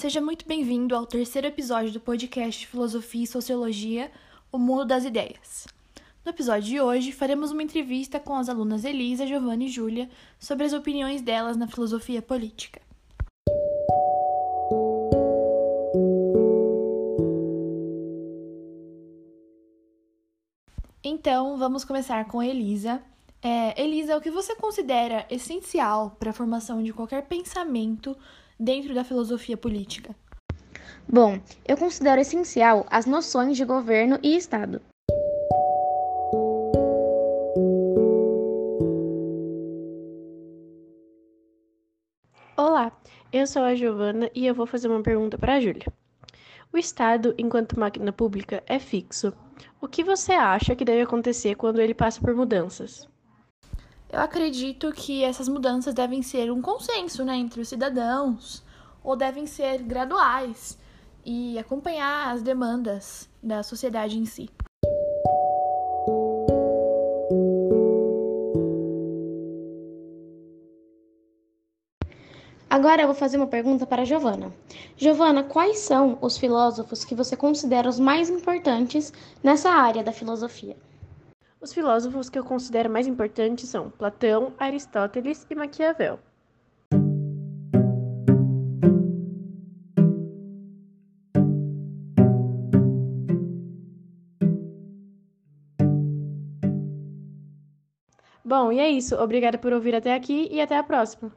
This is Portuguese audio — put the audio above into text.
Seja muito bem-vindo ao terceiro episódio do podcast Filosofia e Sociologia O Mundo das Ideias. No episódio de hoje, faremos uma entrevista com as alunas Elisa, Giovanna e Júlia sobre as opiniões delas na filosofia política. Então, vamos começar com Elisa. É, Elisa, o que você considera essencial para a formação de qualquer pensamento dentro da filosofia política? Bom, eu considero essencial as noções de governo e Estado. Olá, eu sou a Giovana e eu vou fazer uma pergunta para a Júlia. O Estado, enquanto máquina pública, é fixo. O que você acha que deve acontecer quando ele passa por mudanças? Eu acredito que essas mudanças devem ser um consenso né, entre os cidadãos, ou devem ser graduais e acompanhar as demandas da sociedade em si. Agora eu vou fazer uma pergunta para Giovana. Giovana, quais são os filósofos que você considera os mais importantes nessa área da filosofia? Os filósofos que eu considero mais importantes são Platão, Aristóteles e Maquiavel. Bom, e é isso. Obrigada por ouvir até aqui e até a próxima.